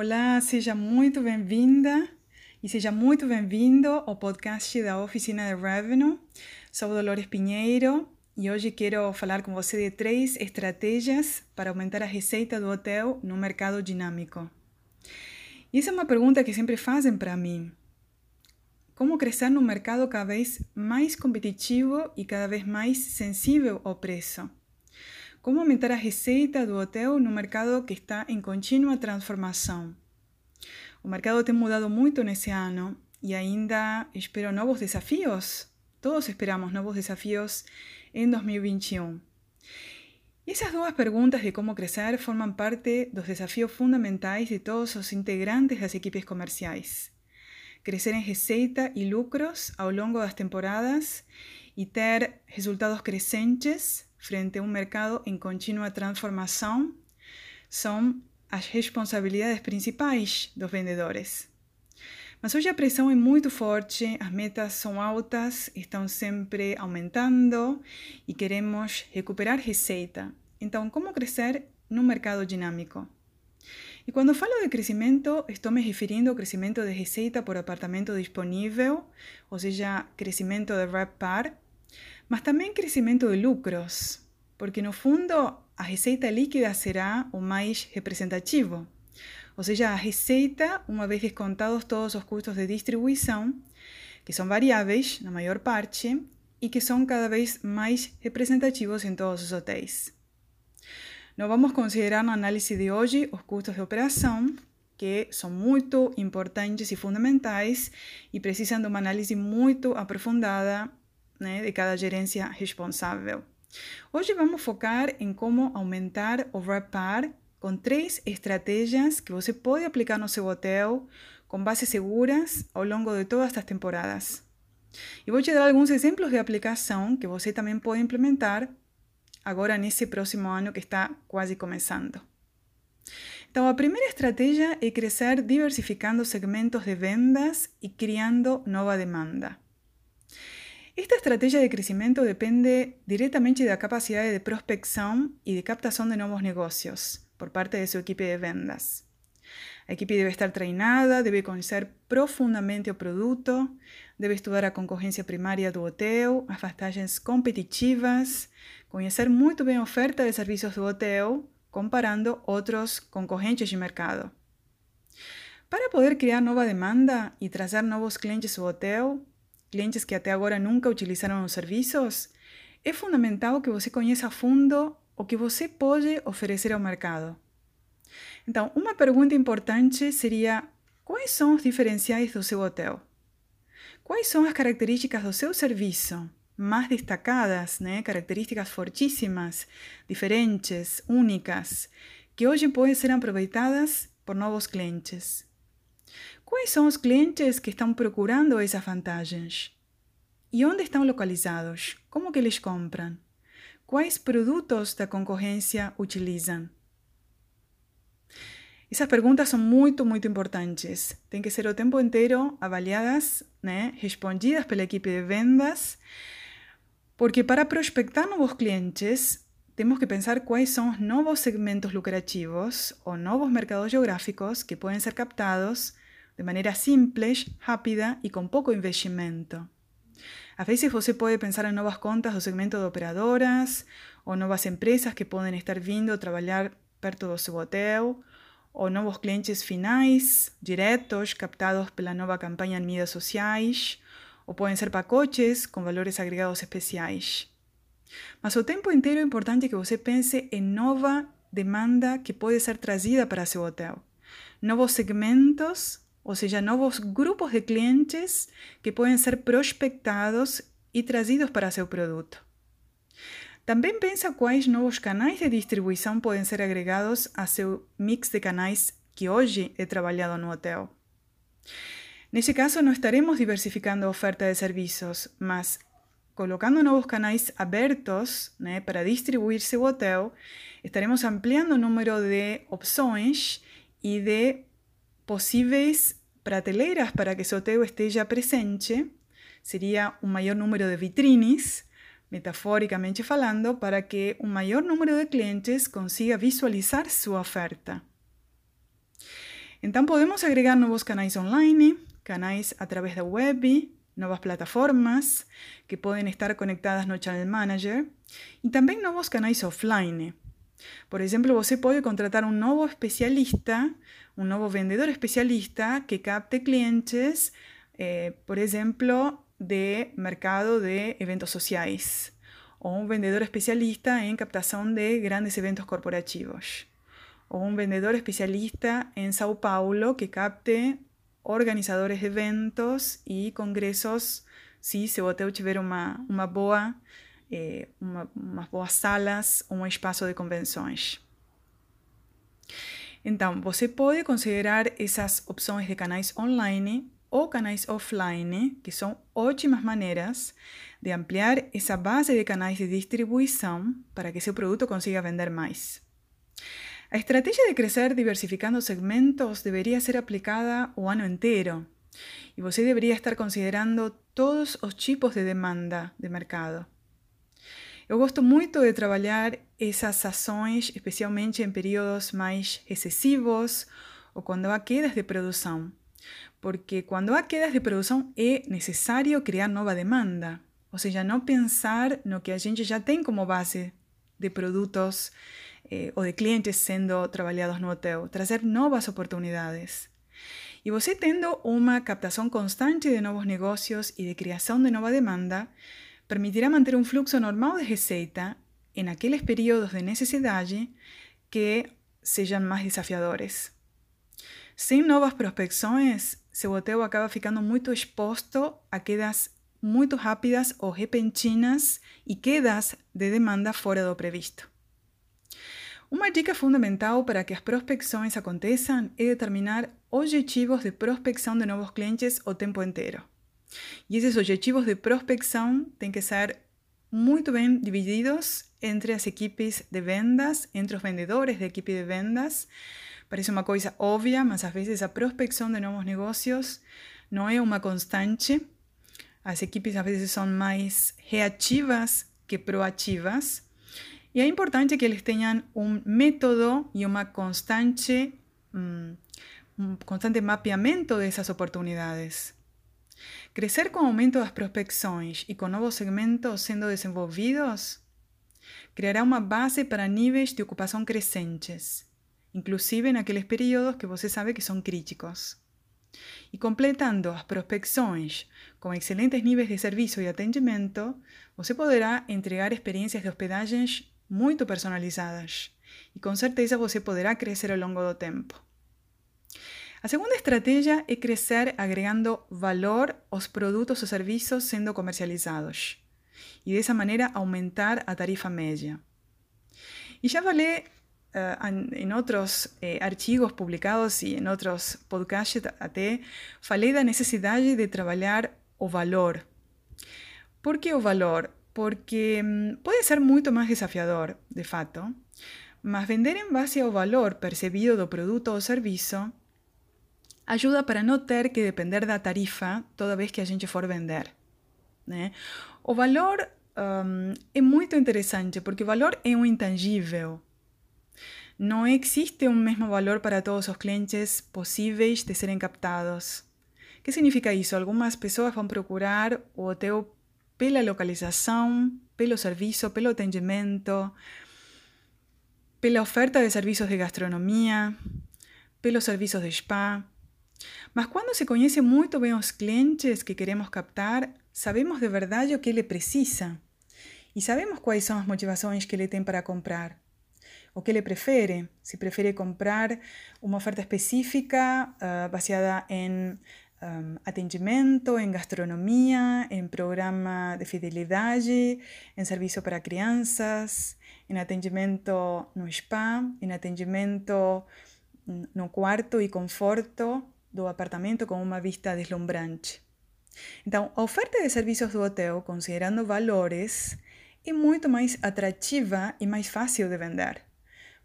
Olá, seja muito bem-vinda e seja muito bem-vindo ao podcast da Oficina de Revenue. Sou Dolores Pinheiro e hoje quero falar com você de três estratégias para aumentar a receita do hotel no mercado dinâmico. E essa é uma pergunta que sempre fazem para mim. Como crescer num mercado cada vez mais competitivo e cada vez mais sensível ao preço? Como aumentar a receita do hotel no mercado que está em contínua transformação? O mercado tem mudado muito nesse ano e ainda espero novos desafios. Todos esperamos novos desafios em 2021. E essas duas perguntas de como crescer formam parte dos desafios fundamentais de todos os integrantes das equipes comerciais. Crescer em receita e lucros ao longo das temporadas e ter resultados crescentes frente a um mercado em contínua transformação são as responsabilidades principais dos vendedores. Mas hoje a pressão é muito forte, as metas são altas, estão sempre aumentando e queremos recuperar receita. Então, como crescer num mercado dinâmico? E quando falo de crescimento, estou me referindo ao crescimento de receita por apartamento disponível, ou seja, crescimento de RevPAR, mas também crescimento de lucros, porque no fundo a receita líquida será o mais representativo. Ou seja, a receita, uma vez descontados todos os custos de distribuição, que são variáveis na maior parte e que são cada vez mais representativos em todos os hotéis. Não vamos considerar na análise de hoje os custos de operação, que são muito importantes e fundamentais e precisam de uma análise muito aprofundada né, de cada gerência responsável. Hoje vamos focar em como aumentar o RevPAR com três estratégias que você pode aplicar no seu hotel com bases seguras ao longo de todas estas temporadas. E vou te dar alguns exemplos de aplicação que você também pode implementar agora nesse próximo ano que está quase começando. Então, a primeira estratégia é crescer diversificando segmentos de vendas e criando nova demanda. Esta estrategia de crecimiento depende directamente de la capacidad de prospección y de captación de nuevos negocios por parte de su equipo de vendas. La equipe debe estar treinada, debe conocer profundamente el producto, debe estudiar a concorrencia primaria do hotel, competitivas, conhecer muito bem a oferta de serviços do hotel, comparando outros concorrentes de mercado. Para poder criar nova demanda e trazer novos clientes ao hotel, clientes que até agora nunca utilizaram os serviços, é fundamental que você conheça a fundo o que você pode oferecer ao mercado. Então, uma pergunta importante seria: quais são os diferenciais do seu hotel? Quais são as características do seu serviço mais destacadas, né? características fortíssimas, diferentes, únicas, que hoje podem ser aproveitadas por novos clientes? Quais são os clientes que estão procurando essas vantagens? E onde estão localizados? Como que eles compram? Quais produtos da concorrência utilizam? Essas perguntas são muito, muito importantes. Tem que ser o tempo inteiro avaliadas, né, respondidas pela equipe de vendas, porque para prospectar novos clientes, temos que pensar quais são os novos segmentos lucrativos ou novos mercados geográficos que podem ser captados de maneira simples, rápida e com pouco investimento. Às vezes você pode pensar em novas contas do segmento de operadoras, ou novas empresas que podem estar vindo trabalhar perto do seu hotel, ou novos clientes finais, diretos, captados pela nova campanha em mídias sociais, ou podem ser pacotes com valores agregados especiais. Mas o tempo inteiro é importante que você pense em nova demanda que pode ser trazida para seu hotel, novos segmentos ou seja, novos grupos de clientes que podem ser prospectados e trazidos para seu produto. Também pensa quais novos canais de distribuição podem ser agregados a seu mix de canais que hoje é trabalhado no hotel. Nesse caso, não estaremos diversificando a oferta de serviços, mas colocando novos canais abertos né, para distribuir seu hotel, estaremos ampliando o número de opções e de possíveis prateleiras para que seu hotel esteja presente, seria um maior número de vitrines, metaforicamente falando, para que um maior número de clientes consiga visualizar sua oferta. Então, podemos agregar novos canais online, canais a través da web, novas plataformas que podem estar conectadas no Channel Manager e também novos canais offline. Por exemplo, você pode contratar um novo especialista, um novo vendedor especialista que capte clientes, eh, por exemplo, de mercado de eventos sociais, ou um vendedor especialista em captação de grandes eventos corporativos, ou um vendedor especialista em São Paulo que capte organizadores de eventos e congressos se seu hotel tiver uma, uma boa, eh, uma, boas salas, um espaço de convenções. Então, você pode considerar essas opções de canais online ou canais offline, que são ótimas maneiras de ampliar essa base de canais de distribuição para que seu produto consiga vender mais. A estrategia de crescer diversificando segmentos deveria ser aplicada o ano inteiro e você deveria estar considerando todos os tipos de demanda de mercado. Eu gosto muito de trabalhar essas ações, especialmente em períodos mais excessivos ou quando há quedas de produção, porque quando há quedas de produção é necessário criar nova demanda, ou seja, não pensar no que a gente já tem como base de produtos eh, ou de clientes sendo trabalhados no hotel, trazer novas oportunidades. E você tendo uma captação constante de novos negócios e de criação de nova demanda, permitirá manter um fluxo normal de receita em aqueles períodos de necessidade que sejam mais desafiadores. Sem novas prospecções, seu hotel acaba ficando muito exposto a quedas muito rápidas ou repentinas e quedas de demanda fora do previsto. Uma dica fundamental para que as prospecções aconteçam é determinar objetivos de prospecção de novos clientes o tempo inteiro. E esses objetivos de prospecção têm que ser muito bem divididos entre as equipes de vendas, entre os vendedores da equipe de vendas. Parece uma coisa óbvia, mas às vezes a prospecção de novos negócios não é uma constante. As equipes às vezes são mais reativas que proativas. E é importante que eles tenham um método e uma constante, um constante mapeamento dessas oportunidades. Crescer com o aumento das prospecções e com novos segmentos sendo desenvolvidos criará uma base para níveis de ocupação crescentes, inclusive naqueles períodos que você sabe que são críticos. E completando as prospecções com excelentes níveis de serviço e atendimento, você poderá entregar experiências de hospedagens muito personalizadas e com certeza você poderá crescer ao longo do tempo. A segunda estratégia é crescer agregando valor aos produtos ou serviços sendo comercializados e dessa maneira aumentar a tarifa média. E já falei uh, em outros uh, artigos publicados e em outros podcasts até, falei da necessidade de trabalhar o valor. Por que o valor? porque mm, pode ser muito mais desafiador, de fato, mas vender em base ao valor percebido do produto ou serviço ajuda para não ter que depender da tarifa toda vez que a gente for vender. Né? O valor um, é muito interessante porque o valor é um intangível. Não existe um mesmo valor para todos os clientes possíveis de serem captados. O que significa isso? Algumas pessoas vão procurar o hotel pela localização, pelo serviço, pelo atendimento, pela oferta de serviços de gastronomia, pelos serviços de spa. Mas quando se conhece muito bem os clientes que queremos captar, sabemos de verdade o que ele precisa e sabemos quais são as motivações que ele tem para comprar. O que ele prefere, se prefere comprar uma oferta específica uh, baseada em um, atendimento, em gastronomia, em programa de fidelidade, em serviço para crianças, em atendimento no spa, em atendimento no quarto e conforto do apartamento com uma vista deslumbrante. Então, a oferta de serviços do hotel, considerando valores, é muito mais atrativa e mais fácil de vender,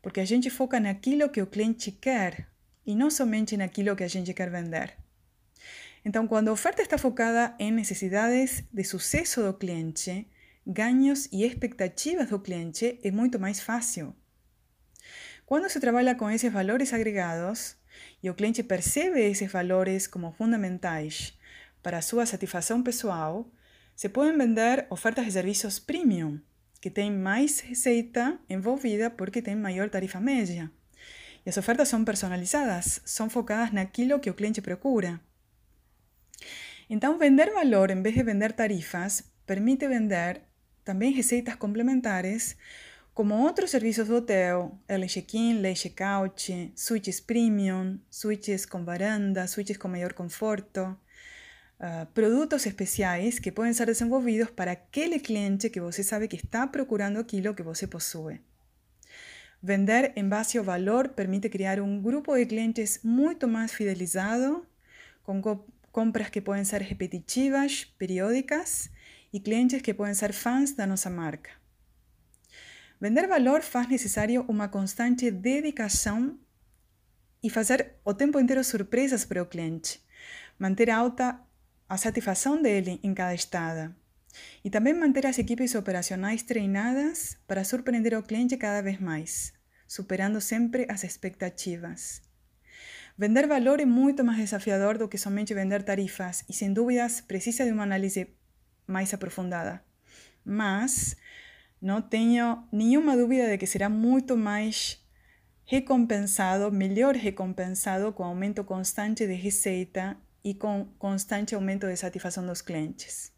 porque a gente foca naquilo que o cliente quer e não somente naquilo que a gente quer vender. Então, quando a oferta está focada em necessidades de sucesso do cliente, ganhos e expectativas do cliente, é muito mais fácil. Quando se trabalha com esses valores agregados, e o cliente percebe esses valores como fundamentais para a sua satisfação pessoal, se podem vender ofertas de serviços premium, que têm mais receita envolvida porque têm maior tarifa média. E as ofertas são personalizadas, são focadas naquilo que o cliente procura. Então, vender valor em vez de vender tarifas permite vender também receitas complementares, como outros serviços do hotel, el check-in, el check-out, switches premium, switches com varanda, switches com maior conforto, uh, produtos especiais que podem ser desenvolvidos para aquele cliente que você sabe que está procurando aquilo que você possui. Vender em base ao valor permite criar um grupo de clientes muito mais fidelizado, com co compras que podem ser repetitivas, periódicas e clientes que podem ser fãs da nossa marca. Vender valor faz necessário uma constante dedicação e fazer o tempo inteiro surpresas para o cliente, manter alta a satisfação dele em cada estada. E também manter as equipes operacionais treinadas para surpreender o cliente cada vez mais, superando sempre as expectativas. Vender valor é muito mais desafiador do que somente vender tarifas e, sem dúvidas, precisa de uma análise mais aprofundada. Mas não tenho nenhuma dúvida de que será muito mais recompensado, melhor recompensado com aumento constante de receita e com constante aumento de satisfação dos clientes.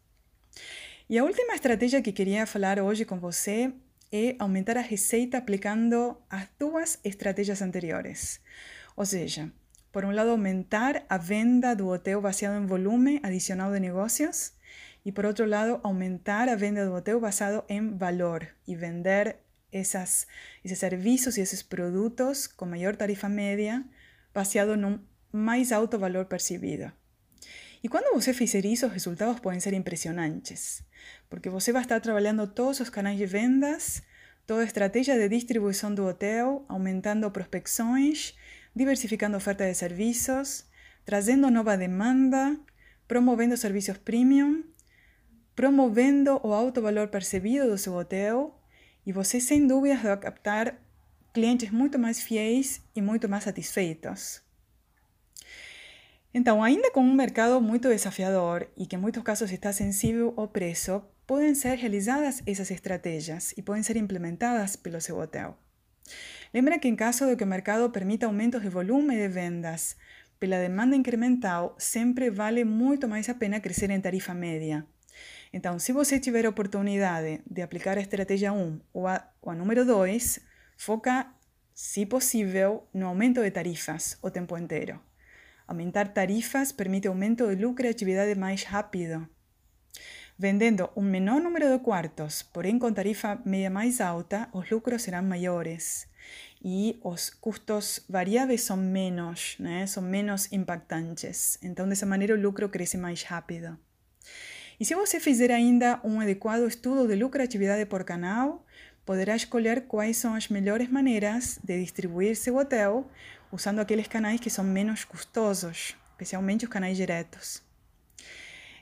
E a última estratégia que queria falar hoje com você é aumentar a receita aplicando as duas estratégias anteriores. Ou seja, por um lado, aumentar a venda do hotel baseado em volume adicional de negócios e, por outro lado, aumentar a venda do hotel basado em valor e vender essas, esses serviços e esses produtos com maior tarifa média baseado num mais alto valor percebido. E quando você fizer isso, os resultados podem ser impressionantes, porque você vai estar trabalhando todos os canais de vendas, toda a estratégia de distribuição do hotel, aumentando prospecções, diversificando oferta de serviços, trazendo nova demanda, promovendo serviços premium, promovendo o alto valor percebido do seu hotel, e você, sem dúvidas, vai captar clientes muito mais fiéis e muito mais satisfeitos. Então, ainda com um mercado muito desafiador e que em muitos casos está sensível ao preço, podem ser realizadas essas estratégias e podem ser implementadas pelo seu hotel. Lembra que em caso de que o mercado permita aumentos de volume de vendas pela demanda incremental, sempre vale muito mais a pena crescer em tarifa média. Então, se você tiver a oportunidade de aplicar a estratégia 1 ou a, número 2, foca, se possível, no aumento de tarifas o tempo inteiro. Aumentar tarifas permite aumento de lucratividade mais rápido. Vendendo um menor número de quartos, porém com tarifa média mais alta, os lucros serão maiores e os custos variáveis são menos, né? são menos impactantes. Então, dessa maneira, o lucro cresce mais rápido. E se você fizer ainda um adequado estudo de lucratividade por canal, poderá escolher quais são as melhores maneiras de distribuir seu hotel usando aqueles canais que são menos custosos, especialmente os canais diretos.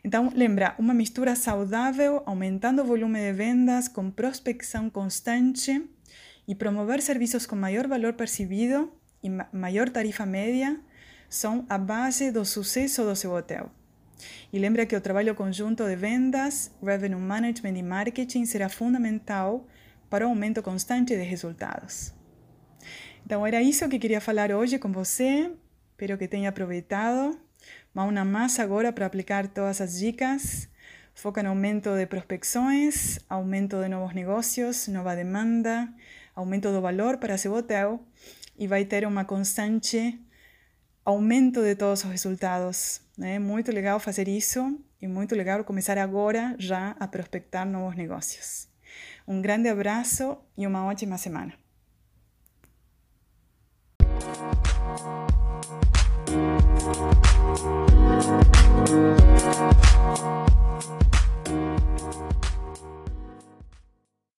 Então, lembra, uma mistura saudável, aumentando o volume de vendas, com prospecção constante e promover serviços com maior valor percebido e maior tarifa média são a base do sucesso do seu hotel. E lembra que o trabalho conjunto de vendas, revenue management e marketing será fundamental para o aumento constante de resultados. Então era isso que queria falar hoje com você. Espero que tenha aproveitado. Vamos na massa agora para aplicar todas as dicas. Foca no aumento de prospecções, aumento de novos negócios, nova demanda, aumento do valor para seu hotel e vai ter uma constante aumento de todos os resultados. É muito legal fazer isso e muito legal começar agora já a prospectar novos negócios. Um grande abraço e uma ótima semana.